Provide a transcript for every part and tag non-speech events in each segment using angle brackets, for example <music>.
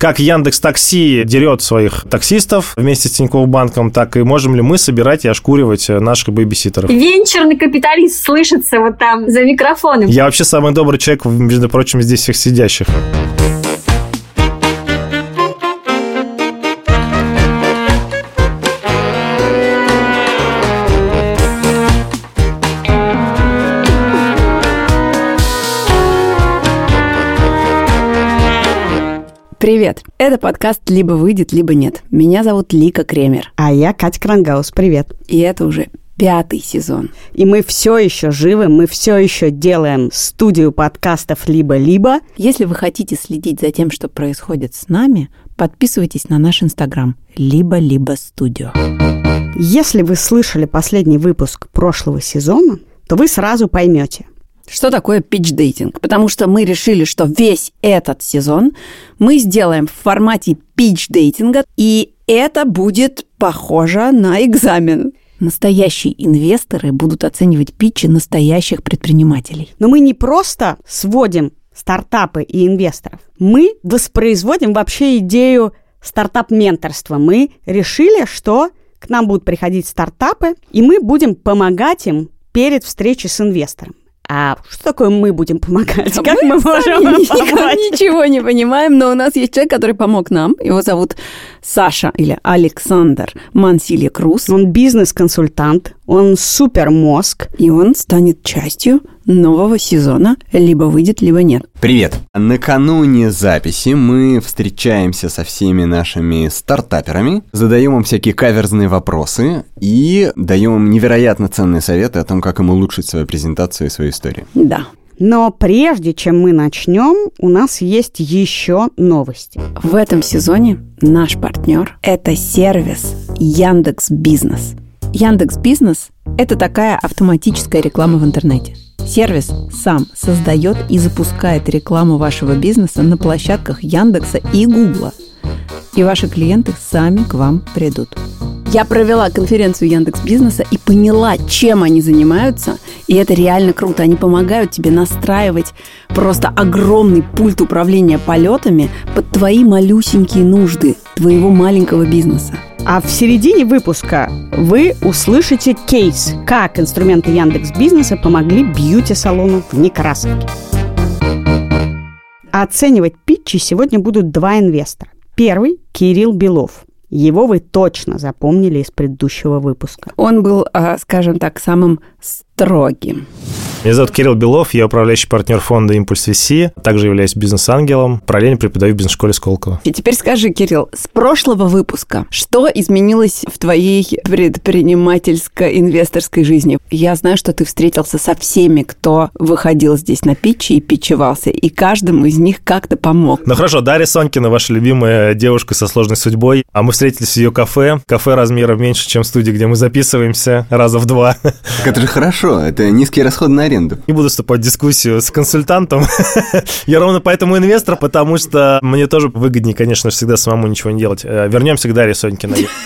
как Яндекс Такси дерет своих таксистов вместе с Тинькофф банком, так и можем ли мы собирать и ошкуривать наших бэбиситеров. Венчурный капиталист слышится вот там за микрофоном. Я вообще самый добрый человек, между прочим, здесь всех сидящих. Привет! Это подкаст «Либо выйдет, либо нет». Меня зовут Лика Кремер. А я Катя Крангаус. Привет. И это уже пятый сезон. И мы все еще живы, мы все еще делаем студию подкастов «Либо-либо». Если вы хотите следить за тем, что происходит с нами, подписывайтесь на наш инстаграм «Либо-либо студио». Если вы слышали последний выпуск прошлого сезона, то вы сразу поймете, что такое питч-дейтинг? Потому что мы решили, что весь этот сезон мы сделаем в формате питч-дейтинга, и это будет похоже на экзамен. Настоящие инвесторы будут оценивать питчи настоящих предпринимателей. Но мы не просто сводим стартапы и инвесторов. Мы воспроизводим вообще идею стартап-менторства. Мы решили, что к нам будут приходить стартапы, и мы будем помогать им перед встречей с инвестором. А что такое мы будем помогать? А как мы, мы можем помочь? Ничего не понимаем, но у нас есть человек, который помог нам. Его зовут Саша или Александр Мансилья Круз. Он бизнес-консультант, он супер мозг. И он станет частью нового сезона либо выйдет, либо нет. Привет! Накануне записи мы встречаемся со всеми нашими стартаперами, задаем им всякие каверзные вопросы и даем им невероятно ценные советы о том, как им улучшить свою презентацию и свою историю. Да. Но прежде чем мы начнем, у нас есть еще новости. В этом сезоне наш партнер – это сервис Яндекс Бизнес. Яндекс Бизнес – это такая автоматическая реклама в интернете. Сервис сам создает и запускает рекламу вашего бизнеса на площадках Яндекса и Гугла. И ваши клиенты сами к вам придут. Я провела конференцию Яндекс Бизнеса и поняла, чем они занимаются. И это реально круто. Они помогают тебе настраивать просто огромный пульт управления полетами под твои малюсенькие нужды твоего маленького бизнеса. А в середине выпуска вы услышите кейс, как инструменты Яндекс Бизнеса помогли бьюти-салону в Некрасовке. Оценивать питчи сегодня будут два инвестора. Первый – Кирилл Белов – его вы точно запомнили из предыдущего выпуска. Он был, а, скажем так, самым строгим. Меня зовут Кирилл Белов, я управляющий партнер фонда «Импульс VC», также являюсь бизнес-ангелом, параллельно преподаю в бизнес-школе Сколково. И теперь скажи, Кирилл, с прошлого выпуска, что изменилось в твоей предпринимательско-инвесторской жизни? Я знаю, что ты встретился со всеми, кто выходил здесь на питчи и питчевался, и каждому из них как-то помог. Ну хорошо, Дарья Сонькина, ваша любимая девушка со сложной судьбой, а мы встретились в ее кафе, кафе размером меньше, чем студия, где мы записываемся, раза в два. Так это же хорошо, это низкий расход на аренду. Не буду вступать в дискуссию с консультантом. <laughs> Я ровно поэтому инвестор, потому что мне тоже выгоднее, конечно, всегда самому ничего не делать. Э, Вернемся к Дарье Сонькиной. <laughs>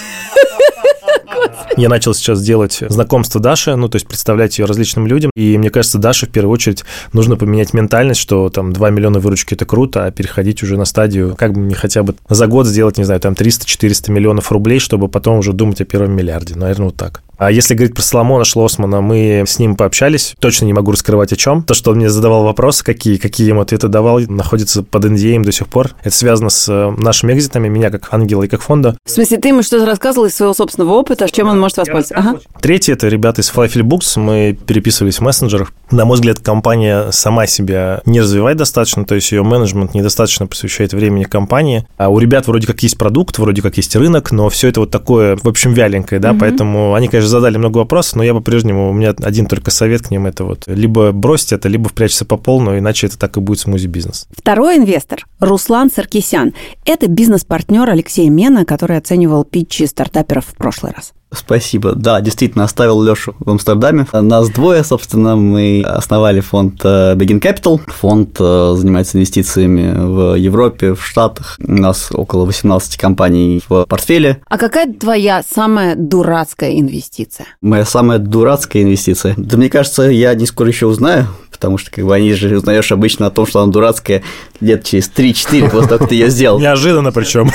<laughs> Я начал сейчас делать знакомство Даши, ну, то есть представлять ее различным людям. И мне кажется, Даше в первую очередь нужно поменять ментальность, что там 2 миллиона выручки – это круто, а переходить уже на стадию, как бы мне хотя бы за год сделать, не знаю, там 300-400 миллионов рублей, чтобы потом уже думать о первом миллиарде. Наверное, вот так. А если говорить про Соломона Шлосмана, мы с ним пообщались. Точно не могу раскрывать о чем. То, что он мне задавал вопросы, какие, какие ему ответы давал, находится под NDA до сих пор. Это связано с э, нашими экзитами, меня как ангела и как фонда. В смысле, ты ему что-то рассказывал из своего собственного опыта, чем он может воспользоваться? Ага. Третье – это ребята из Flyfil Books. Мы переписывались в мессенджерах. На мой взгляд, компания сама себя не развивает достаточно, то есть ее менеджмент недостаточно посвящает времени компании. А у ребят вроде как есть продукт, вроде как есть рынок, но все это вот такое, в общем, вяленькое, да, mm-hmm. поэтому они, конечно, задали много вопросов, но я по-прежнему, у меня один только совет к ним, это вот либо бросить это, либо впрячься по полную, иначе это так и будет смузи-бизнес. Второй инвестор – Руслан Саркисян. Это бизнес-партнер Алексея Мена, который оценивал питчи стартаперов в прошлый раз. Спасибо. Да, действительно, оставил Лешу в Амстердаме. Нас двое, собственно, мы основали фонд э, Begin Capital. Фонд э, занимается инвестициями в Европе, в Штатах. У нас около 18 компаний в портфеле. А какая твоя самая дурацкая инвестиция? Моя самая дурацкая инвестиция. Да мне кажется, я не скоро еще узнаю, потому что как бы они же узнаешь обычно о том, что она дурацкая лет через 3-4 после того, как ты ее сделал. Неожиданно причем.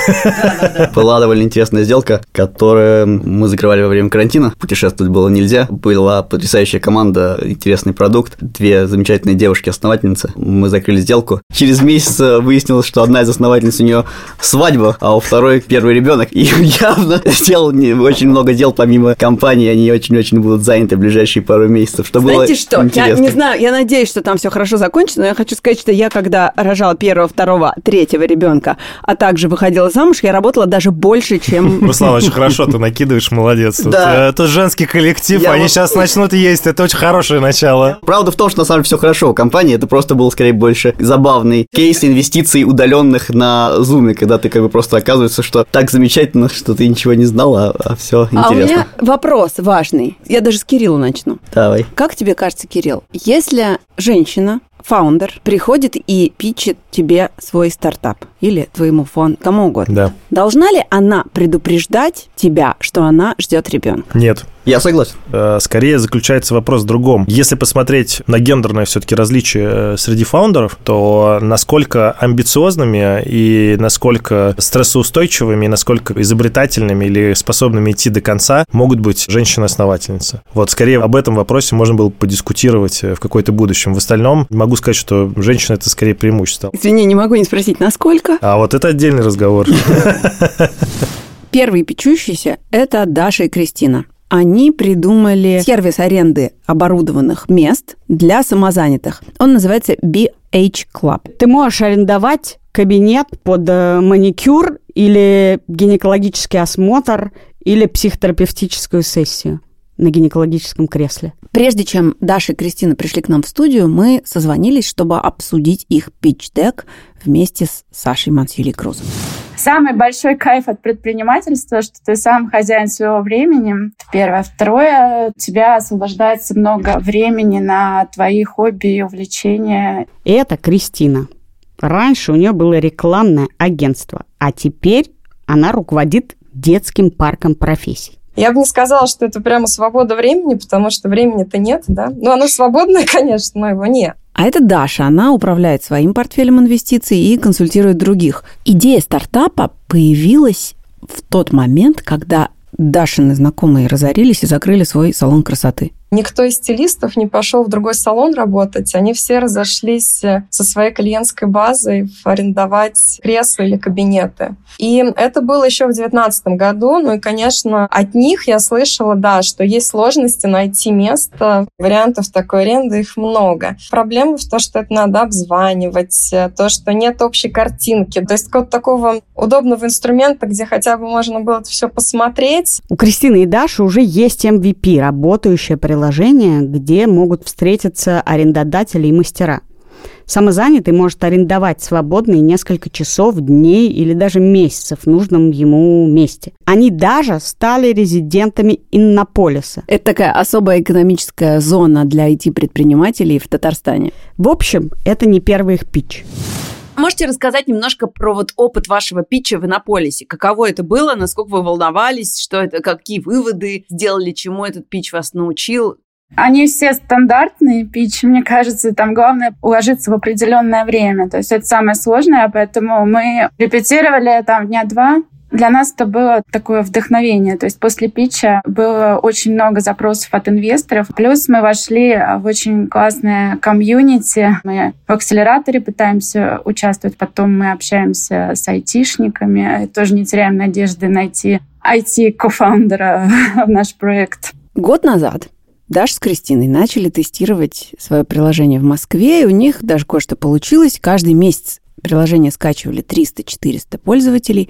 Была довольно интересная сделка, которую мы закрывали во время карантина. Путешествовать было нельзя. Была потрясающая команда, интересный продукт. Две замечательные девушки-основательницы. Мы закрыли сделку. Через месяц выяснилось, что одна из основательниц у нее свадьба, а у второй первый ребенок. И <laughs> явно сделал очень много дел помимо компании. Они очень-очень будут заняты в ближайшие пару месяцев. Что Знаете было что, интересно. я не знаю, я надеюсь, что там все хорошо закончится, но я хочу сказать, что я, когда рожала первого, второго, третьего ребенка, а также выходила замуж, я работала даже больше, чем... Руслан, очень <laughs> хорошо ты накидываешь, молодец. Тут, Да. э, тут женский коллектив, Я они вот- сейчас начнут есть, это очень хорошее начало. Правда в том, что на самом деле все хорошо у компании, это просто был скорее больше забавный кейс инвестиций удаленных на Zoom, когда ты как бы просто оказывается, что так замечательно, что ты ничего не знал, а, все А у интересно. меня вопрос важный. Я даже с Кирилла начну. Давай. Как тебе кажется, Кирилл, если женщина, фаундер, приходит и питчит тебе свой стартап или твоему фонду, кому угодно, Да. должна ли она предупреждать тебя, что она ждет ребенка? Нет. Я согласен. Э, Скорее заключается вопрос в другом. Если посмотреть на гендерное все-таки различие э, среди фаундеров, то насколько амбициозными и насколько стрессоустойчивыми, и насколько изобретательными или способными идти до конца могут быть женщины-основательницы. Вот скорее об этом вопросе можно было бы подискутировать э, в какой-то будущем. В остальном могу сказать, что женщина это скорее преимущество. Извини, не могу не спросить, насколько? А вот это отдельный разговор. Первые печущиеся – это Даша и Кристина. Они придумали сервис аренды оборудованных мест для самозанятых. Он называется BH Club. Ты можешь арендовать кабинет под э, маникюр или гинекологический осмотр или психотерапевтическую сессию на гинекологическом кресле. Прежде чем Даша и Кристина пришли к нам в студию, мы созвонились, чтобы обсудить их питч-дек вместе с Сашей Мансюли Крузом. Самый большой кайф от предпринимательства, что ты сам хозяин своего времени. Это Первое. Второе, у тебя освобождается много времени на твои хобби и увлечения. И это Кристина. Раньше у нее было рекламное агентство, а теперь она руководит детским парком профессий. Я бы не сказала, что это прямо свобода времени, потому что времени-то нет, да. Ну, оно свободное, <laughs> конечно, но его нет. А это Даша, она управляет своим портфелем инвестиций и консультирует других. Идея стартапа появилась в тот момент, когда Дашины знакомые разорились и закрыли свой салон красоты. Никто из стилистов не пошел в другой салон работать. Они все разошлись э, со своей клиентской базой арендовать кресла или кабинеты. И это было еще в 2019 году. Ну и, конечно, от них я слышала, да, что есть сложности найти место. Вариантов такой аренды их много. Проблема в том, что это надо обзванивать, э, то, что нет общей картинки. То есть какого-то такого удобного инструмента, где хотя бы можно было все посмотреть, У Кристины и Даши уже есть MVP, работающее приложение, где могут встретиться арендодатели и мастера. Самозанятый может арендовать свободные несколько часов, дней или даже месяцев в нужном ему месте. Они даже стали резидентами Иннополиса. Это такая особая экономическая зона для IT-предпринимателей в Татарстане. В общем, это не первый их питч. Можете рассказать немножко про вот опыт вашего питча в Иннополисе? Каково это было? Насколько вы волновались? Что это? Какие выводы сделали? Чему этот питч вас научил? Они все стандартные питчи, мне кажется, там главное уложиться в определенное время. То есть это самое сложное, поэтому мы репетировали там дня два. Для нас это было такое вдохновение. То есть после питча было очень много запросов от инвесторов. Плюс мы вошли в очень классное комьюнити. Мы в акселераторе пытаемся участвовать. Потом мы общаемся с айтишниками. Тоже не теряем надежды найти IT-кофаундера <laughs> в наш проект. Год назад Даша с Кристиной начали тестировать свое приложение в Москве, и у них даже кое-что получилось. Каждый месяц Приложение скачивали 300-400 пользователей,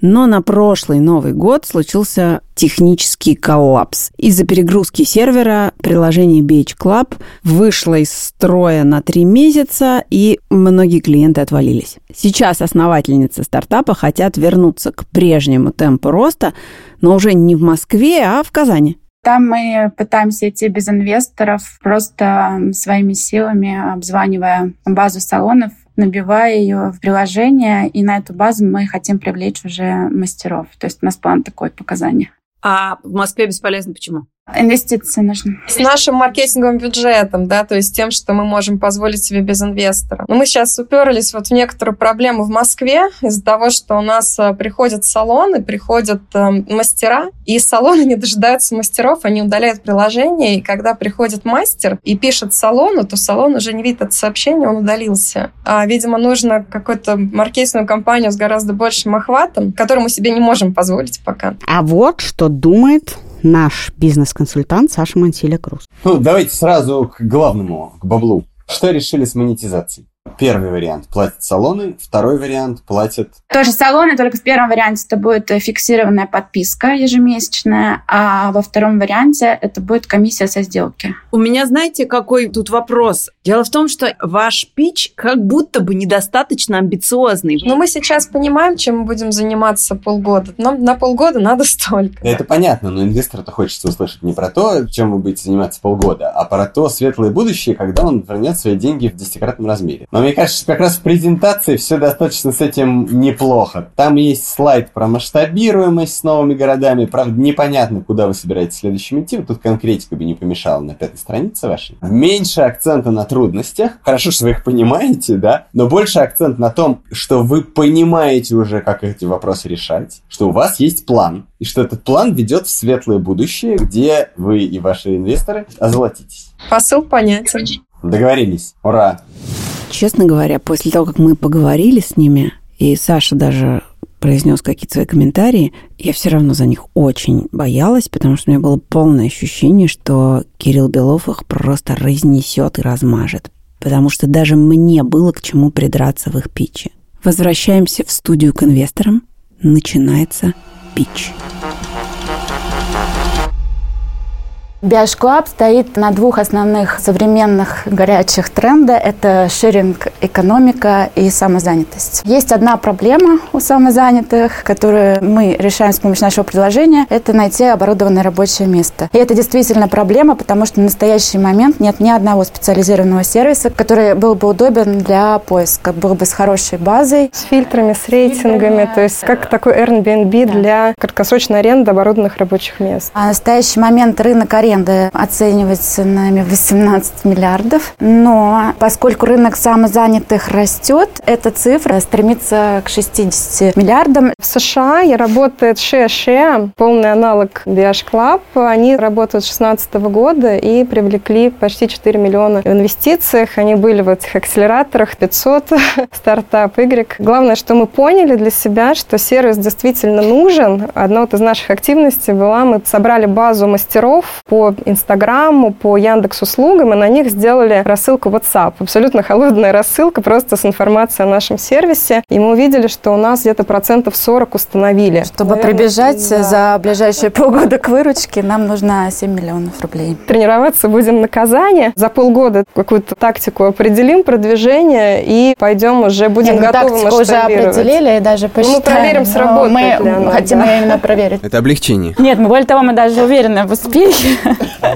но на прошлый Новый год случился технический коллапс. Из-за перегрузки сервера приложение BH Club вышло из строя на три месяца, и многие клиенты отвалились. Сейчас основательницы стартапа хотят вернуться к прежнему темпу роста, но уже не в Москве, а в Казани. Там мы пытаемся идти без инвесторов, просто своими силами обзванивая базу салонов, набивая ее в приложение, и на эту базу мы хотим привлечь уже мастеров. То есть у нас план такой показания. А в Москве бесполезно почему? Инвестиции нужны. С нашим маркетинговым бюджетом, да, то есть тем, что мы можем позволить себе без инвестора. Но мы сейчас уперлись вот в некоторую проблему в Москве из-за того, что у нас э, приходят салоны, приходят э, мастера, и салоны не дожидаются мастеров, они удаляют приложение, и когда приходит мастер и пишет салону, то салон уже не видит это сообщение, он удалился. А, видимо, нужно какую-то маркетинговую компанию с гораздо большим охватом, которую мы себе не можем позволить пока. А вот что думает наш бизнес-консультант Саша Мансиля Круз. Ну, давайте сразу к главному, к баблу. Что решили с монетизацией? Первый вариант платят салоны, второй вариант платят... Тоже салоны, только в первом варианте это будет фиксированная подписка ежемесячная, а во втором варианте это будет комиссия со сделки. У меня, знаете, какой тут вопрос? Дело в том, что ваш пич как будто бы недостаточно амбициозный. Но мы сейчас понимаем, чем мы будем заниматься полгода. Нам на полгода надо столько. Да это понятно, но инвестору-то хочется услышать не про то, чем вы будете заниматься полгода, а про то светлое будущее, когда он вернет свои деньги в десятикратном размере. Но мне кажется, что как раз в презентации все достаточно с этим неплохо. Там есть слайд про масштабируемость с новыми городами. Правда, непонятно, куда вы собираетесь следующим идти. Вот тут конкретика бы не помешала на пятой странице вашей. Меньше акцента на трудностях. Хорошо, что вы их понимаете, да? Но больше акцент на том, что вы понимаете уже, как эти вопросы решать. Что у вас есть план. И что этот план ведет в светлое будущее, где вы и ваши инвесторы озолотитесь. Посыл понятен. Договорились. Ура! Честно говоря, после того, как мы поговорили с ними, и Саша даже произнес какие-то свои комментарии, я все равно за них очень боялась, потому что у меня было полное ощущение, что Кирилл Белов их просто разнесет и размажет. Потому что даже мне было к чему придраться в их питче. Возвращаемся в студию к инвесторам. Начинается питч. BH Club стоит на двух основных современных горячих тренда. Это шеринг экономика и самозанятость. Есть одна проблема у самозанятых, которую мы решаем с помощью нашего приложения. Это найти оборудованное рабочее место. И это действительно проблема, потому что в настоящий момент нет ни одного специализированного сервиса, который был бы удобен для поиска, был бы с хорошей базой. С фильтрами, с рейтингами, то есть как такой Airbnb для краткосрочной аренды оборудованных рабочих мест. А в настоящий момент рынок аренды оценивается нами 18 миллиардов. Но поскольку рынок самозанятых растет, эта цифра стремится к 60 миллиардам. В США я работает ShareShare, полный аналог BH Club. Они работают с 2016 года и привлекли почти 4 миллиона в инвестициях. Они были в этих акселераторах 500, <laughs> стартап Y. Главное, что мы поняли для себя, что сервис действительно нужен. Одна вот из наших активностей была, мы собрали базу мастеров по Инстаграму, по Яндекс услугам, и на них сделали рассылку WhatsApp. Абсолютно холодная рассылка, просто с информацией о нашем сервисе. И мы увидели, что у нас где-то процентов 40 установили. Чтобы Наверное, прибежать да. за ближайшие полгода к выручке, нам нужно 7 миллионов рублей. Тренироваться будем на Казани. За полгода какую-то тактику определим, продвижение, и пойдем уже будем Нет, готовы тактику уже определили и даже посчитали. Ну, мы проверим, сработает мы она, хотим да. именно проверить. Это облегчение. Нет, мы более того, мы даже уверены в успехе.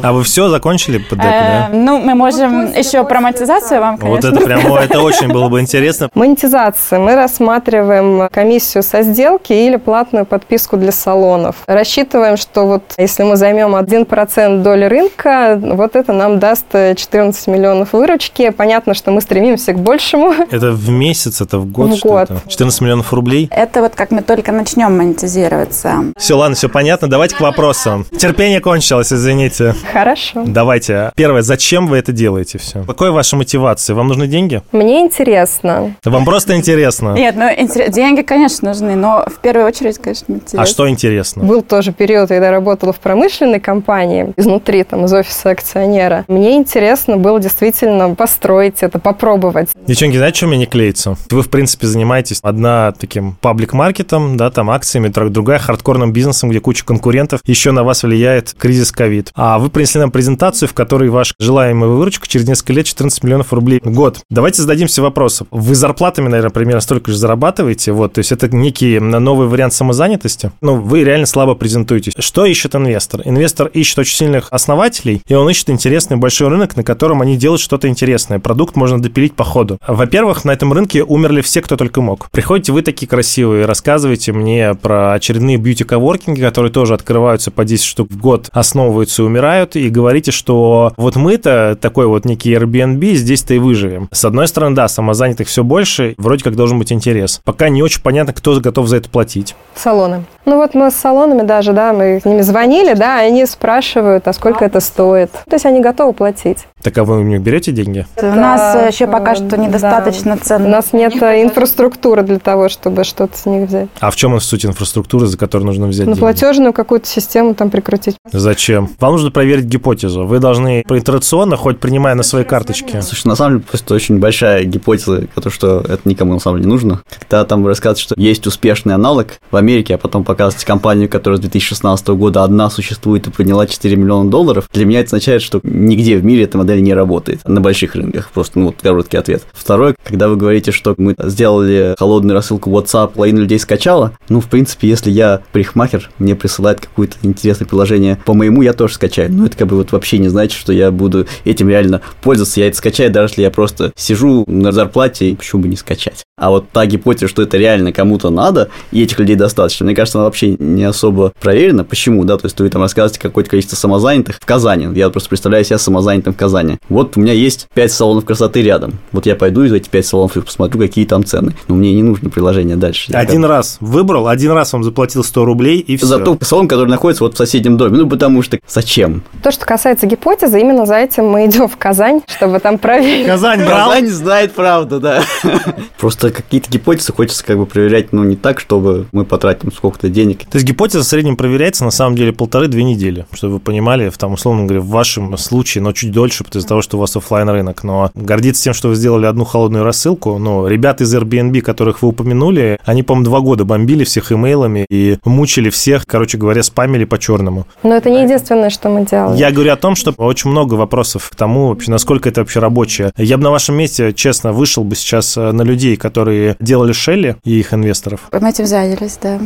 А вы все закончили под деку, да? Э, ну, мы можем еще про монетизацию вам, конечно. Вот это прямо, это очень было бы интересно. <laughs> Монетизация. Мы рассматриваем комиссию со сделки или платную подписку для салонов. Рассчитываем, что вот если мы займем 1% доли рынка, вот это нам даст 14 миллионов выручки. Понятно, что мы стремимся к большему. <laughs> Это в месяц, это в год? В год. 14 миллионов рублей? Это вот как мы только начнем монетизироваться. Все, ладно, все понятно. Давайте к вопросам. Терпение кончилось, извините выполните. Хорошо. Давайте. Первое, зачем вы это делаете все? Какой ваша мотивация? Вам нужны деньги? Мне интересно. Вам просто интересно? Нет, ну деньги, конечно, нужны, но в первую очередь, конечно, интересно. А что интересно? Был тоже период, когда я работала в промышленной компании, изнутри, там, из офиса акционера. Мне интересно было действительно построить это, попробовать. Девчонки, знаете, что мне не клеится? Вы, в принципе, занимаетесь одна таким паблик-маркетом, да, там акциями, друг- другая хардкорным бизнесом, где куча конкурентов. Еще на вас влияет кризис ковид. А вы принесли нам презентацию, в которой ваш желаемая выручка через несколько лет 14 миллионов рублей в год. Давайте зададимся вопросом. Вы зарплатами, наверное, примерно столько же зарабатываете, вот, то есть это некий новый вариант самозанятости. Ну, вы реально слабо презентуетесь. Что ищет инвестор? Инвестор ищет очень сильных основателей, и он ищет интересный большой рынок, на котором они делают что-то интересное. Продукт можно допилить по ходу. Во-первых, на этом рынке умерли все, кто только мог. Приходите вы такие красивые, рассказываете мне про очередные бьюти-коворкинги, которые тоже открываются по 10 штук в год, основываются и умирают, и говорите, что вот мы-то такой вот некий Airbnb, здесь-то и выживем. С одной стороны, да, самозанятых все больше, вроде как должен быть интерес. Пока не очень понятно, кто готов за это платить. Салоны. Ну вот мы с салонами даже, да, мы с ними звонили, да, они спрашивают, а сколько это стоит. То есть они готовы платить. Так а вы у них берете деньги? У нас Да, еще пока что да. недостаточно У цен. нас нет <laughs> инфраструктуры для того, чтобы что-то с них взять. А в чем суть инфраструктуры, за которую нужно взять На деньги? платежную какую-то систему там прикрутить. Зачем? Вам нужно проверить гипотезу. Вы должны проитерационно, хоть принимая на свои карточки. Слушай, на самом деле, просто очень большая гипотеза, то, что это никому на самом деле не нужно. Когда там рассказывают, что есть успешный аналог в Америке, а потом показывать компанию, которая с 2016 года одна существует и подняла 4 миллиона долларов, для меня это означает, что нигде в мире эта модель не работает на больших рынках. Просто, ну, вот короткий ответ. Второй, когда вы говорите, что мы сделали холодную рассылку WhatsApp, половина людей скачала, ну, в принципе, если я парикмахер, мне присылает какое-то интересное приложение по моему, я тоже скачаю. Но это как бы вот вообще не значит, что я буду этим реально пользоваться. Я это скачаю, даже если я просто сижу на зарплате, почему бы не скачать. А вот та гипотеза, что это реально кому-то надо, и этих людей достаточно, мне кажется, она вообще не особо проверена. Почему, да? То есть вы там рассказываете какое-то количество самозанятых в Казани. Я просто представляю себя самозанятым в Казани. Вот у меня есть 5 салонов красоты рядом. Вот я пойду из этих 5 салонов и посмотрю, какие там цены. Но мне не нужно приложение дальше. Один раз выбрал, один раз вам заплатил 100 рублей, и все. За тот салон, который находится вот в соседнем доме. Ну, потому что зачем? То, что касается гипотезы, именно за этим мы идем в Казань, чтобы там проверить. Казань брал? Казань знает правду, да. <laughs> Просто какие-то гипотезы хочется как бы проверять, ну, не так, чтобы мы потратим сколько-то денег. То есть гипотеза в среднем проверяется на самом деле полторы-две недели, чтобы вы понимали, в там, условно говоря, в вашем случае, но чуть дольше, из-за того, что у вас оффлайн рынок. Но гордиться тем, что вы сделали одну холодную рассылку, ну, ребята из Airbnb, которых вы упомянули, они, по-моему, два года бомбили всех имейлами и мучили всех, короче говоря, спамили по-черному. Но это не единственное, что мы делаем. Я говорю о том, что очень много вопросов к тому, вообще, насколько это вообще рабочее. Я бы на вашем месте, честно, вышел бы сейчас э, на людей, которые делали Шелли и их инвесторов. Мы этим занялись, да.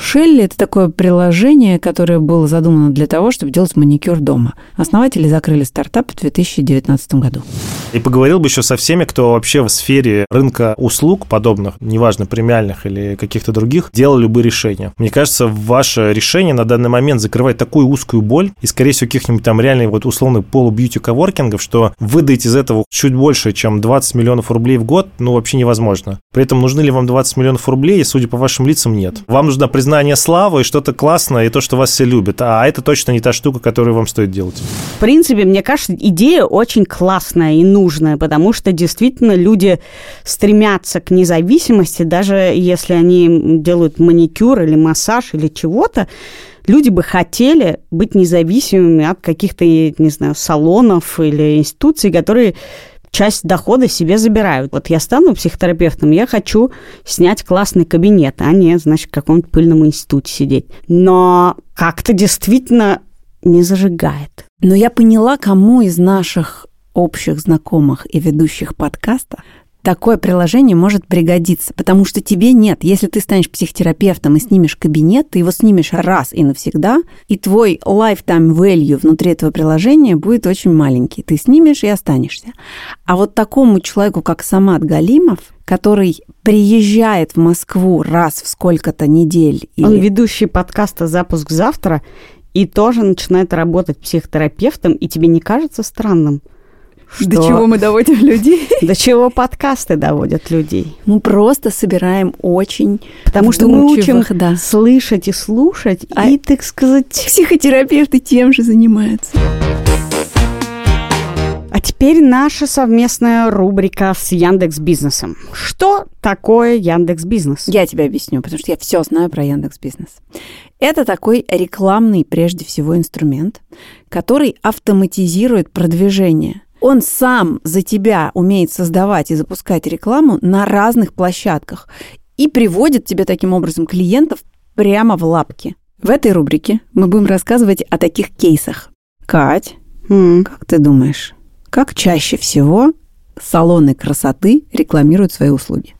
Шелли – это такое приложение, которое было задумано для того, чтобы делать маникюр дома. Основатели закрыли стартап в 2019 году. И поговорил бы еще со всеми, кто вообще в сфере рынка услуг подобных, неважно, премиальных или каких-то других, делал любые решения. Мне кажется, ваше решение на данный момент закрывает такую узкую боль, и, скорее всего, каких-нибудь там реальных вот условных полубьюти коворкингов, что выдать из этого чуть больше, чем 20 миллионов рублей в год, ну, вообще невозможно. При этом нужны ли вам 20 миллионов рублей, судя по вашим лицам, нет. Вам нужно признание славы и что-то классное, и то, что вас все любят. А это точно не та штука, которую вам стоит делать. В принципе, мне кажется, идея очень классная и нужная, потому что действительно люди стремятся к независимости, даже если они делают маникюр или массаж или чего-то, люди бы хотели быть независимыми от каких-то, не знаю, салонов или институций, которые часть дохода себе забирают. Вот я стану психотерапевтом, я хочу снять классный кабинет, а не, значит, в каком-то пыльном институте сидеть. Но как-то действительно не зажигает. Но я поняла, кому из наших общих знакомых и ведущих подкаста такое приложение может пригодиться, потому что тебе нет. Если ты станешь психотерапевтом и снимешь кабинет, ты его снимешь раз и навсегда, и твой lifetime value внутри этого приложения будет очень маленький. Ты снимешь и останешься. А вот такому человеку, как Самат Галимов, который приезжает в Москву раз в сколько-то недель. Он или- ведущий подкаста «Запуск завтра» и тоже начинает работать психотерапевтом, и тебе не кажется странным, что... До чего мы доводим людей? <laughs> До чего подкасты доводят людей. Мы просто собираем очень Потому что мы учим да. слышать и слушать, а и, так сказать... Психотерапевты тем же занимаются. А теперь наша совместная рубрика с Яндекс Бизнесом. Что такое Яндекс Бизнес? Я тебе объясню, потому что я все знаю про Яндекс Бизнес. Это такой рекламный, прежде всего, инструмент, который автоматизирует продвижение. Он сам за тебя умеет создавать и запускать рекламу на разных площадках и приводит тебе таким образом клиентов прямо в лапки. В этой рубрике мы будем рассказывать о таких кейсах. Кать, mm. как ты думаешь, как чаще всего салоны красоты рекламируют свои услуги?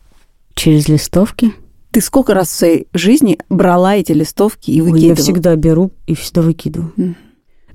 Через листовки? Ты сколько раз в своей жизни брала эти листовки и выкидывала? Я всегда беру и всегда выкидываю.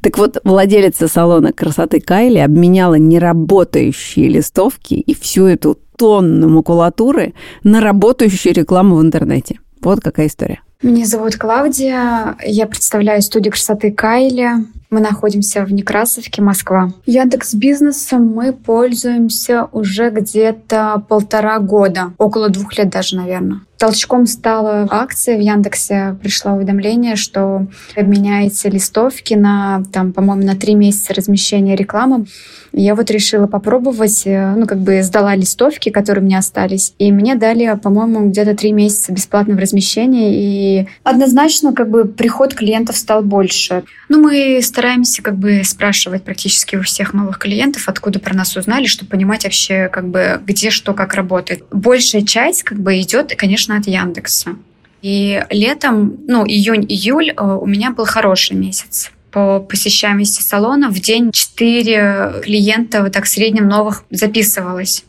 Так вот, владелица салона красоты Кайли обменяла неработающие листовки и всю эту тонну макулатуры на работающую рекламу в интернете. Вот какая история. Меня зовут Клавдия, я представляю студию красоты Кайли. Мы находимся в Некрасовке, Москва. Яндекс Бизнесом мы пользуемся уже где-то полтора года, около двух лет даже, наверное. Толчком стала акция в Яндексе. Пришло уведомление, что обменяете листовки на, там, по-моему, на три месяца размещения рекламы. Я вот решила попробовать, э, ну, как бы сдала листовки, которые у меня остались, и мне дали, по-моему, где-то три месяца бесплатного размещения, и однозначно, как бы, приход клиентов стал больше. Ну, мы стараемся, как бы, спрашивать практически у всех новых клиентов, откуда про нас узнали, чтобы понимать вообще, как бы, где что, как работает. Большая часть, как бы, идет, конечно, от Яндекса. И летом, ну, июнь-июль э, у меня был хороший месяц по посещаемости салона. В день 4 клиента вот так в среднем новых записывалось.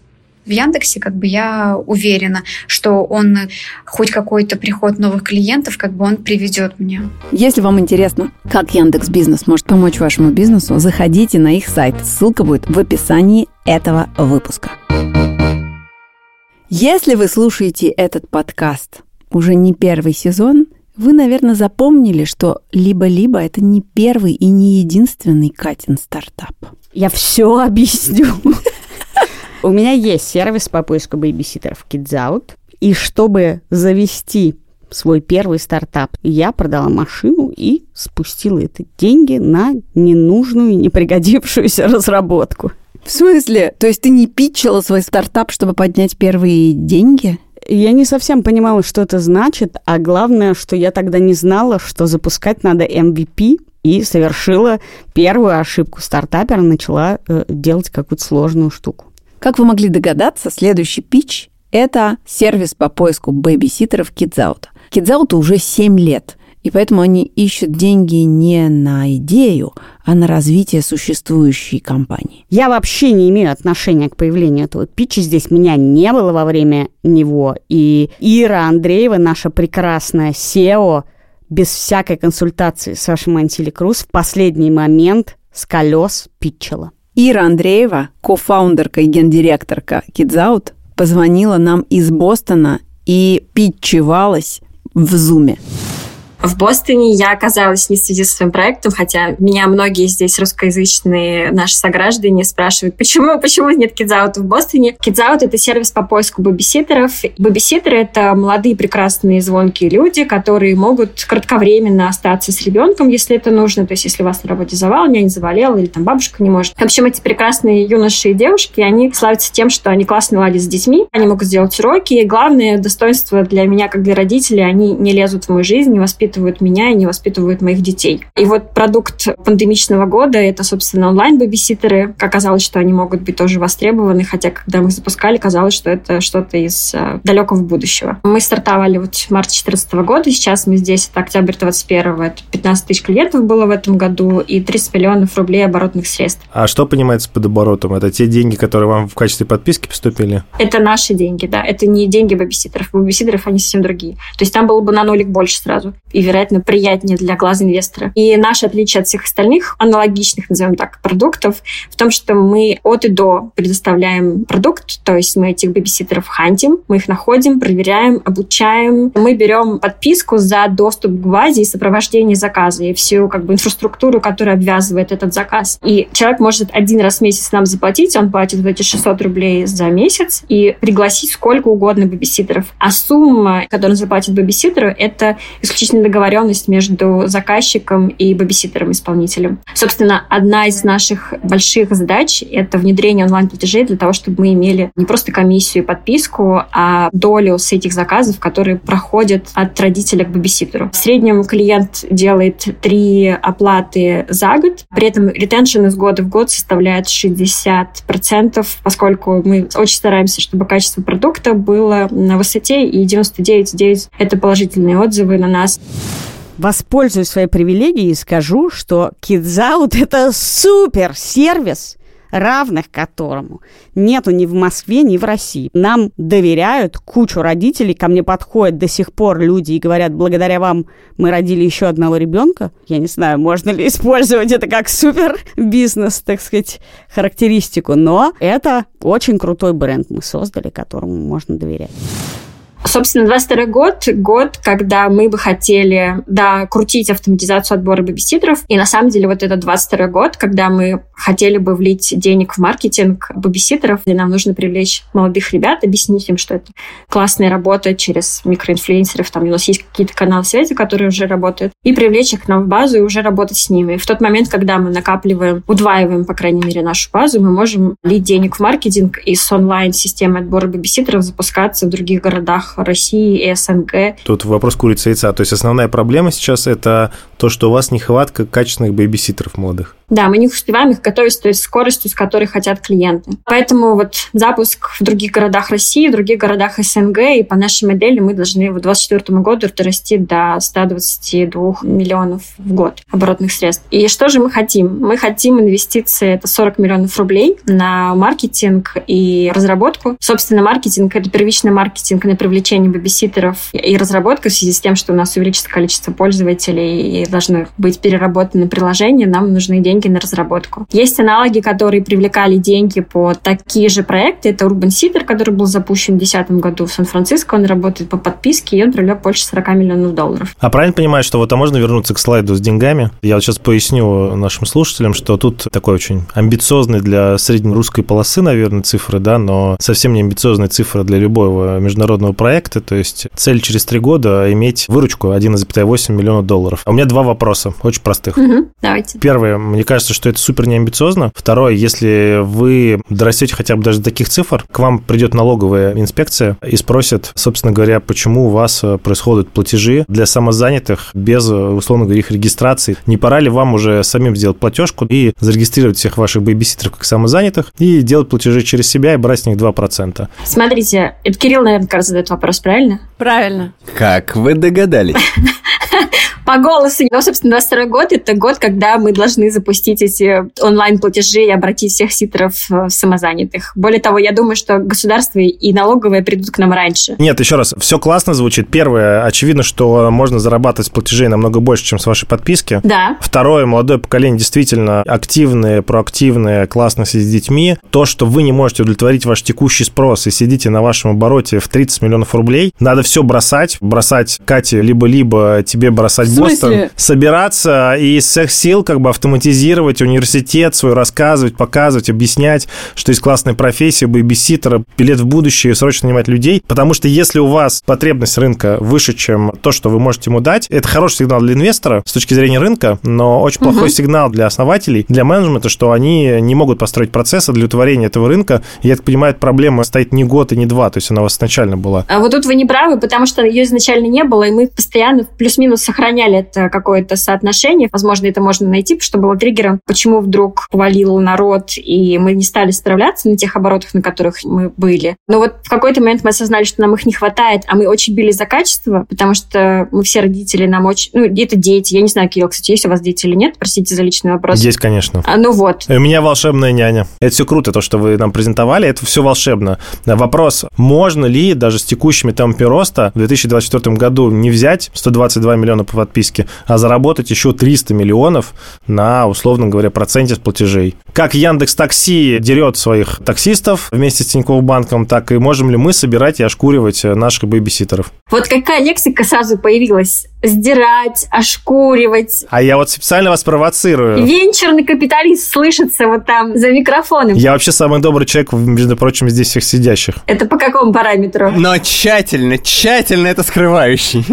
В Яндексе как бы я уверена, что он хоть какой-то приход новых клиентов, как бы он приведет мне. Если вам интересно, как Яндекс Бизнес может помочь вашему бизнесу, заходите на их сайт. Ссылка будет в описании этого выпуска. Если вы слушаете этот подкаст уже не первый сезон, вы, наверное, запомнили, что либо-либо это не первый и не единственный Катин стартап. Я все объясню. У меня есть сервис по поиску бейбиситеров Kids Out. И чтобы завести свой первый стартап, я продала машину и спустила эти деньги на ненужную и непригодившуюся <laughs> разработку. В смысле? То есть ты не питчила свой стартап, чтобы поднять первые деньги? Я не совсем понимала, что это значит, а главное, что я тогда не знала, что запускать надо MVP, и совершила первую ошибку стартапера, начала э, делать какую-то сложную штуку. Как вы могли догадаться, следующий питч – это сервис по поиску бэбиситеров KidsOut. KidsOut уже 7 лет – и поэтому они ищут деньги не на идею, а на развитие существующей компании. Я вообще не имею отношения к появлению этого питча. Здесь меня не было во время него. И Ира Андреева, наша прекрасная SEO, без всякой консультации с вашим Антили Круз в последний момент с колес питчила. Ира Андреева, кофаундерка и гендиректорка KidsOut, позвонила нам из Бостона и питчевалась в Зуме. В Бостоне я оказалась не в связи со своим проектом, хотя меня многие здесь русскоязычные наши сограждане спрашивают, почему, почему нет Кидзаута в Бостоне. Кидзаут — это сервис по поиску бабиситеров. Бабиситеры — это молодые, прекрасные, звонкие люди, которые могут кратковременно остаться с ребенком, если это нужно. То есть, если вас на работе завал, няня заболела, или там бабушка не может. В общем, эти прекрасные юноши и девушки, они славятся тем, что они классно ладят с детьми, они могут сделать уроки, и главное достоинство для меня, как для родителей, они не лезут в мою жизнь, не воспитывают воспитывают меня и не воспитывают моих детей. И вот продукт пандемичного года — это, собственно, онлайн-бэбиситеры. Оказалось, что они могут быть тоже востребованы, хотя, когда мы запускали, казалось, что это что-то из э, далекого будущего. Мы стартовали вот в марте 2014 года, сейчас мы здесь, это октябрь 2021, это 15 тысяч клиентов было в этом году и 30 миллионов рублей оборотных средств. А что понимается под оборотом? Это те деньги, которые вам в качестве подписки поступили? Это наши деньги, да. Это не деньги бэбиситеров. Бэбиситеров они совсем другие. То есть там было бы на нолик больше сразу. И невероятно приятнее для глаз инвестора. И наше отличие от всех остальных аналогичных, назовем так, продуктов в том, что мы от и до предоставляем продукт, то есть мы этих бибиситеров хантим, мы их находим, проверяем, обучаем. Мы берем подписку за доступ к базе и сопровождение заказа, и всю как бы инфраструктуру, которая обвязывает этот заказ. И человек может один раз в месяц нам заплатить, он платит вот эти 600 рублей за месяц и пригласить сколько угодно бибиситеров. А сумма, которую он заплатит бибиситеру, это исключительно договоренность между заказчиком и бибиситером-исполнителем. Собственно, одна из наших больших задач — это внедрение онлайн-платежей для того, чтобы мы имели не просто комиссию и подписку, а долю с этих заказов, которые проходят от родителя к бибиситеру. В среднем клиент делает три оплаты за год, при этом ретеншн из года в год составляет 60%, поскольку мы очень стараемся, чтобы качество продукта было на высоте, и 99,9 — это положительные отзывы на нас воспользуюсь своей привилегией и скажу, что KidsOut – это супер сервис, равных которому нету ни в Москве, ни в России. Нам доверяют кучу родителей, ко мне подходят до сих пор люди и говорят, благодаря вам мы родили еще одного ребенка. Я не знаю, можно ли использовать это как супер бизнес, так сказать, характеристику, но это очень крутой бренд мы создали, которому можно доверять. Собственно, 22 год — год, когда мы бы хотели, да, крутить автоматизацию отбора бэбиситеров. И на самом деле вот это 22 год, когда мы хотели бы влить денег в маркетинг бэбиситеров, и нам нужно привлечь молодых ребят, объяснить им, что это классная работа через микроинфлюенсеров, там у нас есть какие-то каналы связи, которые уже работают, и привлечь их к нам в базу и уже работать с ними. В тот момент, когда мы накапливаем, удваиваем, по крайней мере, нашу базу, мы можем лить денег в маркетинг и с онлайн-системой отбора бэбиситеров запускаться в других городах России и СНГ. Тут вопрос курицы и яйца. То есть основная проблема сейчас это то, что у вас нехватка качественных бэбиситеров молодых. Да, мы не успеваем их готовить с той скоростью, с которой хотят клиенты. Поэтому вот запуск в других городах России, в других городах СНГ, и по нашей модели мы должны в 2024 году дорасти до 122 миллионов в год оборотных средств. И что же мы хотим? Мы хотим инвестиции, это 40 миллионов рублей на маркетинг и разработку. Собственно, маркетинг — это первичный маркетинг на привлечение бэбиситеров и разработка в связи с тем, что у нас увеличится количество пользователей и должны быть переработаны приложения, нам нужны деньги деньги на разработку. Есть аналоги, которые привлекали деньги по такие же проекты. Это Urban Sitter, который был запущен в 2010 году в Сан-Франциско. Он работает по подписке, и он привлек больше 40 миллионов долларов. А правильно понимаю, что вот а можно вернуться к слайду с деньгами? Я вот сейчас поясню нашим слушателям, что тут такой очень амбициозный для среднерусской полосы, наверное, цифры, да, но совсем не амбициозные цифры для любого международного проекта. То есть цель через три года иметь выручку 1,8 миллиона долларов. А у меня два вопроса, очень простых. Угу, давайте. Первое, мне кажется, что это супер неамбициозно. Второе, если вы дорастете хотя бы даже до таких цифр, к вам придет налоговая инспекция и спросит, собственно говоря, почему у вас э, происходят платежи для самозанятых без, э, условно говоря, их регистрации. Не пора ли вам уже самим сделать платежку и зарегистрировать всех ваших бэйбиситеров как самозанятых и делать платежи через себя и брать с них 2%? Смотрите, это Кирилл, наверное, как задает вопрос, правильно? Правильно. Как вы догадались? <laughs> по голосу. Но, собственно, 22 год – это год, когда мы должны запустить эти онлайн-платежи и обратить всех ситеров в самозанятых. Более того, я думаю, что государство и налоговые придут к нам раньше. Нет, еще раз, все классно звучит. Первое, очевидно, что можно зарабатывать с платежей намного больше, чем с вашей подписки. Да. Второе, молодое поколение действительно активное, проактивное, классно сидит с детьми. То, что вы не можете удовлетворить ваш текущий спрос и сидите на вашем обороте в 30 миллионов рублей, надо все бросать, бросать Кате либо-либо тебе бросать Бостон, собираться и из всех сил как бы автоматизировать университет свой, рассказывать, показывать, объяснять, что есть классная профессия, бэйбиситера, билет в будущее, срочно нанимать людей. Потому что если у вас потребность рынка выше, чем то, что вы можете ему дать, это хороший сигнал для инвестора с точки зрения рынка, но очень плохой угу. сигнал для основателей, для менеджмента, что они не могут построить процессы для удовлетворения этого рынка. Я так понимаю, проблема стоит не год и не два, то есть она у вас изначально была. А вот тут вы не правы, потому что ее изначально не было, и мы постоянно плюс-минус сохраняли сохраняли это какое-то соотношение. Возможно, это можно найти, что было триггером, почему вдруг повалил народ, и мы не стали справляться на тех оборотах, на которых мы были. Но вот в какой-то момент мы осознали, что нам их не хватает, а мы очень били за качество, потому что мы все родители, нам очень... Ну, это дети. Я не знаю, Кирилл, кстати, есть у вас дети или нет? Простите за личный вопрос. Есть, конечно. А, ну вот. У меня волшебная няня. Это все круто, то, что вы нам презентовали, это все волшебно. Вопрос, можно ли даже с текущими темпами роста в 2024 году не взять 122 миллиона по подписке, а заработать еще 300 миллионов на, условно говоря, проценте с платежей. Как Яндекс Такси дерет своих таксистов вместе с Тинькофф Банком, так и можем ли мы собирать и ошкуривать наших бэбиситеров. Вот какая лексика сразу появилась? Сдирать, ошкуривать. А я вот специально вас провоцирую. Венчурный капиталист слышится вот там за микрофоном. Я вообще самый добрый человек, между прочим, здесь всех сидящих. Это по какому параметру? Но тщательно, тщательно это скрывающий.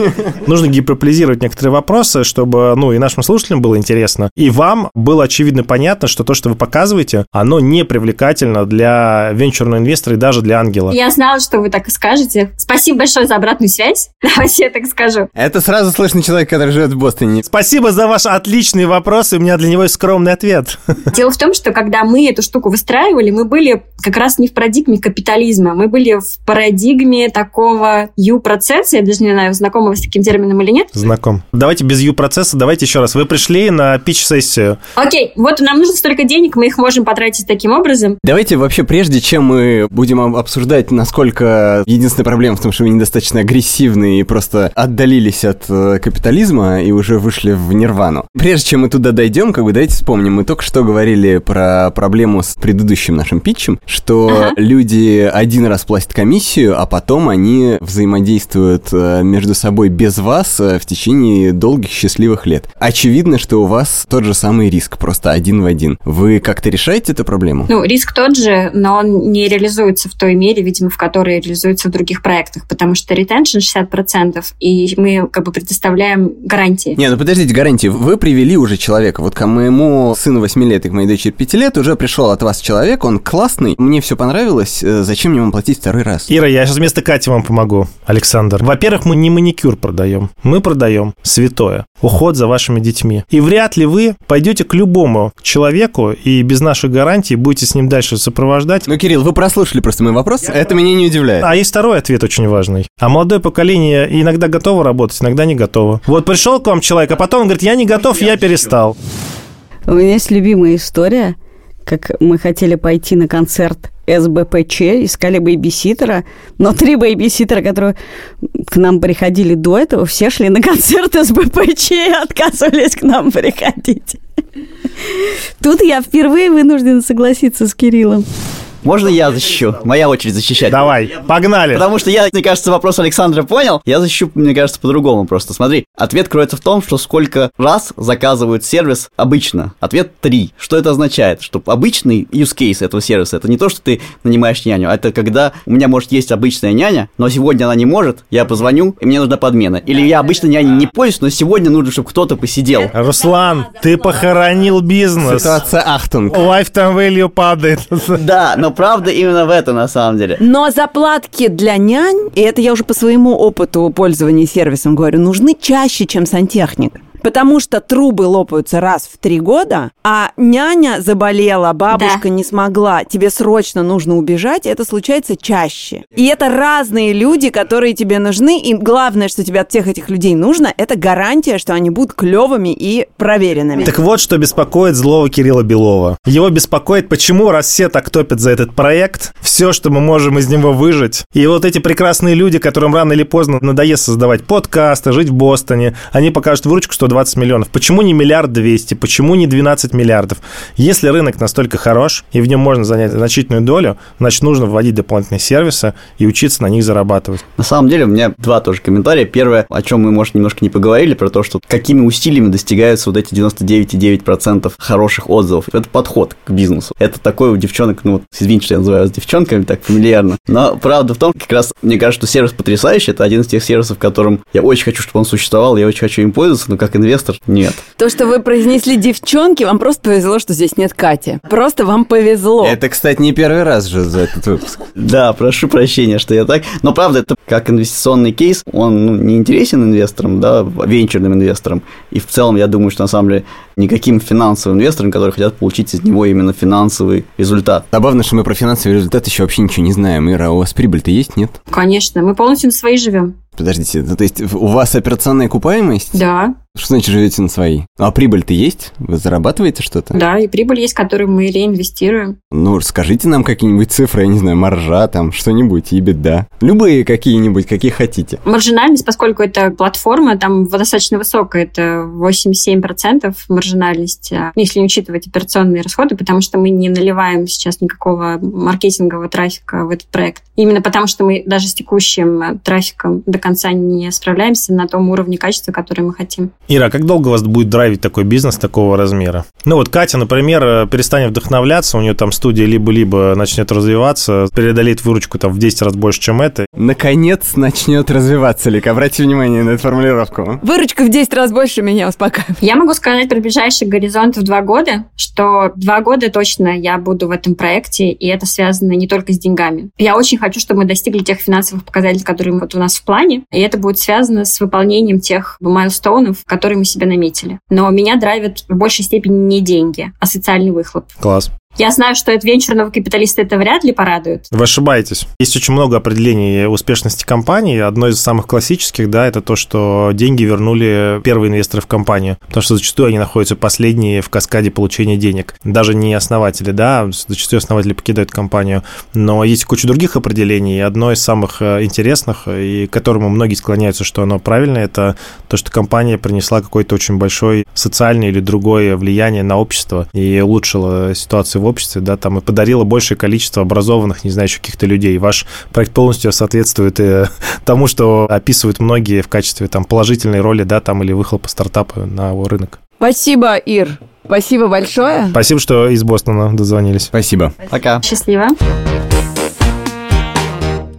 Нужно гиперполизировать некоторые вопросы, чтобы, ну, и нашим слушателям было интересно, и вам было очевидно понятно, что то, что вы показываете, оно не привлекательно для венчурного инвестора и даже для ангела. Я знала, что вы так и скажете. Спасибо большое за обратную связь. <laughs> Давайте я так скажу. Это сразу слышно человек, который живет в Бостоне. Спасибо за ваш отличный вопрос, и у меня для него есть скромный ответ. <laughs> Дело в том, что когда мы эту штуку выстраивали, мы были как раз не в парадигме капитализма, мы были в парадигме такого U-процесса, я даже не знаю, знакомы вы с таким термином или нет. Знаком. Давайте без U-процесса, давайте еще раз. Вы пришли на пич-сессию. Окей, вот нам нужно столько денег, мы их можем потратить таким образом. Давайте вообще, прежде чем мы будем обсуждать, насколько единственная проблема в том, что вы недостаточно агрессивны и просто отдалились от э, капитализма и уже вышли в нирвану. Прежде чем мы туда дойдем, как бы давайте вспомним, мы только что говорили про проблему с предыдущим нашим питчем, что ага. люди один раз платят комиссию, а потом они взаимодействуют э, между собой без вас э, в течение долгих счастливых лет. Очевидно, что у вас тот же самый риск, просто один в один. Вы как-то решаете эту проблему? Ну, риск тот же, но он не реализуется в той мере, видимо, в которой реализуется в других проектах, потому что ретеншн 60%, и мы как бы предоставляем гарантии. Не, ну подождите, гарантии. Вы привели уже человека. Вот к моему сыну 8 лет и к моей дочери 5 лет уже пришел от вас человек, он классный, мне все понравилось, э, зачем мне вам платить второй раз? Ира, я сейчас вместо Кати вам помогу, Александр. Во-первых, мы не маникюр продаем, мы продаем святое, уход за вашими детьми. И вряд ли вы пойдете к любому человеку и без наших гарантий будете с ним дальше сопровождать. Ну, Кирилл, вы прослушали просто мой вопрос, я это меня не удивляет. А есть второй ответ очень важный. А молодое поколение иногда готово работать, иногда не готово. Вот пришел к вам человек, а потом он говорит, я не готов, я перестал. У меня есть любимая история, как мы хотели пойти на концерт СБПЧ, искали бейбиситера, но три бейбиситера, которые к нам приходили до этого, все шли на концерт СБПЧ и отказывались к нам приходить. Тут я впервые вынуждена согласиться с Кириллом. Можно я защищу? Моя очередь защищать. Давай, погнали. Потому что я, мне кажется, вопрос Александра понял. Я защищу, мне кажется, по-другому просто. Смотри, ответ кроется в том, что сколько раз заказывают сервис обычно. Ответ 3. Что это означает? Что обычный use case этого сервиса, это не то, что ты нанимаешь няню, а это когда у меня, может, есть обычная няня, но сегодня она не может, я позвоню, и мне нужна подмена. Или я обычно няней не пользуюсь, но сегодня нужно, чтобы кто-то посидел. Руслан, ты похоронил бизнес. Ситуация Ахтунг. Lifetime value падает. Да, но правда именно в этом на самом деле. Но заплатки для нянь, и это я уже по своему опыту пользования сервисом говорю, нужны чаще, чем сантехник. Потому что трубы лопаются раз в три года, а няня заболела, бабушка да. не смогла, тебе срочно нужно убежать, это случается чаще. И это разные люди, которые тебе нужны, и главное, что тебе от всех этих людей нужно, это гарантия, что они будут клевыми и проверенными. Так вот, что беспокоит злого Кирилла Белова. Его беспокоит, почему, раз все так топят за этот проект, все, что мы можем из него выжить, и вот эти прекрасные люди, которым рано или поздно надоест создавать подкасты, жить в Бостоне, они покажут выручку, что 20 миллионов. Почему не миллиард двести? Почему не 12 миллиардов? Если рынок настолько хорош, и в нем можно занять значительную долю, значит, нужно вводить дополнительные сервисы и учиться на них зарабатывать. На самом деле, у меня два тоже комментария. Первое, о чем мы, может, немножко не поговорили, про то, что какими усилиями достигаются вот эти 99,9% хороших отзывов. Это подход к бизнесу. Это такой у девчонок, ну, извините, что я называю вас девчонками так фамильярно. Но правда в том, как раз, мне кажется, что сервис потрясающий. Это один из тех сервисов, которым я очень хочу, чтобы он существовал, я очень хочу им пользоваться, но как инвестор нет. То, что вы произнесли девчонки, вам просто повезло, что здесь нет Кати. Просто вам повезло. Это, кстати, не первый раз же за этот выпуск. Да, прошу прощения, что я так. Но правда, это как инвестиционный кейс, он ну, не интересен инвесторам, да, венчурным инвесторам. И в целом, я думаю, что на самом деле никаким финансовым инвесторам, которые хотят получить из него именно финансовый результат. Забавно, что мы про финансовый результат еще вообще ничего не знаем. Ира, у вас прибыль-то есть, нет? Конечно, мы полностью на свои живем. Подождите, ну, то есть у вас операционная окупаемость? Да. Что значит живете на свои? А прибыль-то есть? Вы зарабатываете что-то? Да, и прибыль есть, которую мы реинвестируем. Ну, скажите нам какие-нибудь цифры, я не знаю, маржа там, что-нибудь, и беда. Любые какие-нибудь, какие хотите. Маржинальность, поскольку это платформа, там достаточно высокая, это 87% маржинальность, а, если не учитывать операционные расходы, потому что мы не наливаем сейчас никакого маркетингового трафика в этот проект. Именно потому, что мы даже с текущим трафиком до конца не справляемся на том уровне качества, который мы хотим. Ира, а как долго вас будет драйвить такой бизнес такого размера? Ну вот Катя, например, перестанет вдохновляться, у нее там студия либо-либо начнет развиваться, преодолеет выручку там в 10 раз больше, чем это. Наконец начнет развиваться, Лик, обрати внимание на эту формулировку. Выручка в 10 раз больше меня успокаивает. Я могу сказать про ближайший горизонт в два года, что два года точно я буду в этом проекте, и это связано не только с деньгами. Я очень хочу, чтобы мы достигли тех финансовых показателей, которые вот у нас в плане, и это будет связано с выполнением тех майлстоунов, которые мы себе наметили. Но меня драйвят в большей степени не деньги, а социальный выхлоп. Класс. Я знаю, что от венчурного капиталиста это вряд ли порадует. Вы ошибаетесь. Есть очень много определений успешности компании. Одно из самых классических, да, это то, что деньги вернули первые инвесторы в компанию. Потому что зачастую они находятся последние в каскаде получения денег. Даже не основатели, да, зачастую основатели покидают компанию. Но есть куча других определений. Одно из самых э, интересных, и к которому многие склоняются, что оно правильное, это то, что компания принесла какой-то очень большой социальный или другое влияние на общество и улучшила ситуацию в обществе, да, там и подарила большее количество образованных, не знаю, еще каких-то людей. Ваш проект полностью соответствует э, <laughs> тому, что описывают многие в качестве там положительной роли, да, там или выхлопа стартапа на его рынок. Спасибо, Ир. Спасибо большое. Спасибо, что из Бостона дозвонились. Спасибо. Пока. Счастливо.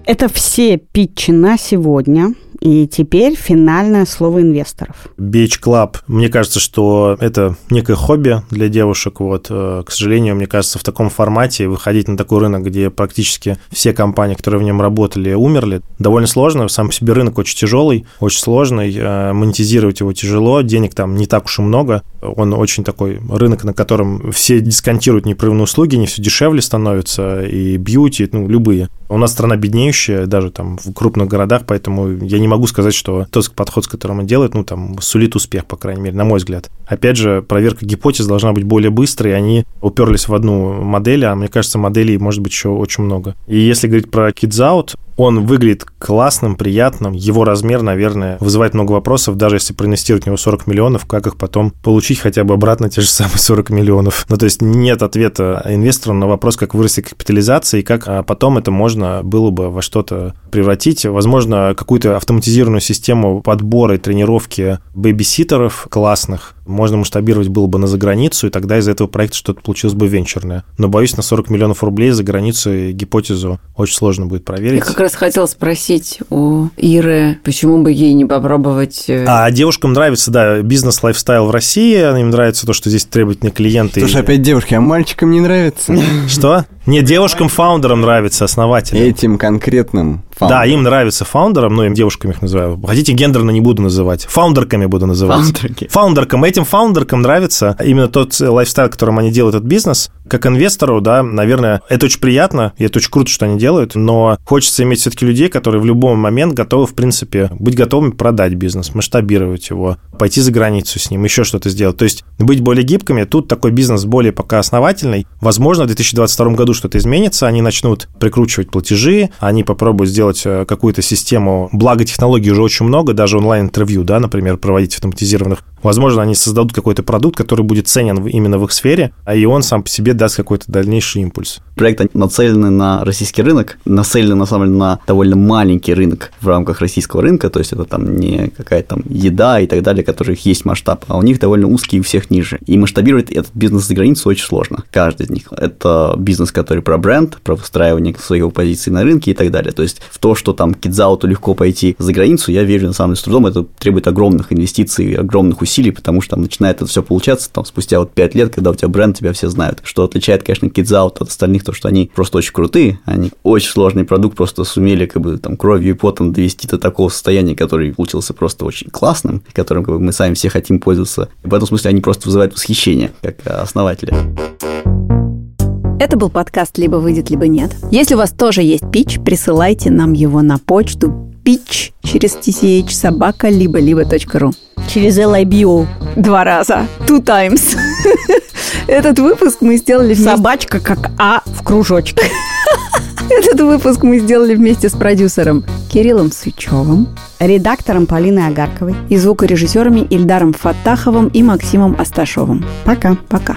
Это все питчи на сегодня. И теперь финальное слово инвесторов. Beach Club. Мне кажется, что это некое хобби для девушек. Вот, э, к сожалению, мне кажется, в таком формате выходить на такой рынок, где практически все компании, которые в нем работали, умерли, довольно сложно. Сам по себе рынок очень тяжелый, очень сложный. Э, монетизировать его тяжело, денег там не так уж и много. Он очень такой рынок, на котором все дисконтируют непрерывные услуги, не все дешевле становится, и бьюти, ну, любые. У нас страна беднеющая, даже там в крупных городах, поэтому я не могу сказать, что тот подход, с которым он делает, ну, там, сулит успех, по крайней мере, на мой взгляд. Опять же, проверка гипотез должна быть более быстрой, они уперлись в одну модель, а мне кажется, моделей может быть еще очень много. И если говорить про Kids Out, он выглядит классным, приятным. Его размер, наверное, вызывает много вопросов, даже если проинвестировать в него 40 миллионов, как их потом получить хотя бы обратно те же самые 40 миллионов. Ну, то есть нет ответа инвесторам на вопрос, как вырасти капитализация и как а потом это можно было бы во что-то превратить. Возможно, какую-то автоматизированную систему подбора и тренировки бэбиситеров классных можно масштабировать было бы на заграницу, и тогда из этого проекта что-то получилось бы венчурное. Но, боюсь, на 40 миллионов рублей за границу гипотезу очень сложно будет проверить. Я как раз хотела спросить у Иры, почему бы ей не попробовать... Э, а девушкам нравится, да, бизнес-лайфстайл в России, им нравится то, что здесь требовательные клиенты. Слушай, опять девушки, а мальчикам не нравится? Что? Нет, девушкам-фаундерам нравится основателям. Этим конкретным Фаундер. Да, им нравится фаундерам, ну, им девушками их называю. Хотите, гендерно не буду называть. Фаундерками буду называть. Фаундерки. Фаундеркам. Этим фаундеркам нравится именно тот лайфстайл, которым они делают этот бизнес. Как инвестору, да, наверное, это очень приятно, и это очень круто, что они делают, но хочется иметь все-таки людей, которые в любой момент готовы, в принципе, быть готовыми продать бизнес, масштабировать его, пойти за границу с ним, еще что-то сделать. То есть быть более гибкими. Тут такой бизнес более пока основательный. Возможно, в 2022 году что-то изменится, они начнут прикручивать платежи, они попробуют сделать э, какую-то систему, благо технологий уже очень много, даже онлайн-интервью, да, например, проводить автоматизированных. Возможно, они создадут какой-то продукт, который будет ценен именно в их сфере, а и он сам по себе даст какой-то дальнейший импульс. Проекты нацелены на российский рынок, нацелены, на самом деле, на довольно маленький рынок в рамках российского рынка, то есть это там не какая-то там еда и так далее, которых есть масштаб, а у них довольно узкий и у всех ниже. И масштабировать этот бизнес за границу очень сложно. Каждый из них. Это бизнес, который про бренд, про выстраивание своих позиций на рынке и так далее. То есть в то, что там кидзауту легко пойти за границу, я верю на самом деле с трудом, это требует огромных инвестиций, огромных усилий, потому что там начинает это все получаться там спустя вот 5 лет, когда у тебя бренд, тебя все знают. Что отличает, конечно, кидзаут от остальных, то, что они просто очень крутые, они очень сложный продукт, просто сумели как бы там кровью и потом довести до такого состояния, который получился просто очень классным, которым как бы, мы сами все хотим пользоваться. И в этом смысле они просто вызывают восхищение, как основатели. Это был подкаст «Либо выйдет, либо нет». Если у вас тоже есть пич, присылайте нам его на почту pitch через tch собака либо либо.ру. Через LIBO. Два раза. Two times. <laughs> Этот выпуск мы сделали вместе... Собачка как А в кружочке. <laughs> Этот выпуск мы сделали вместе с продюсером Кириллом Сычевым, редактором Полиной Агарковой и звукорежиссерами Ильдаром Фатаховым и Максимом Асташовым. Пока. Пока.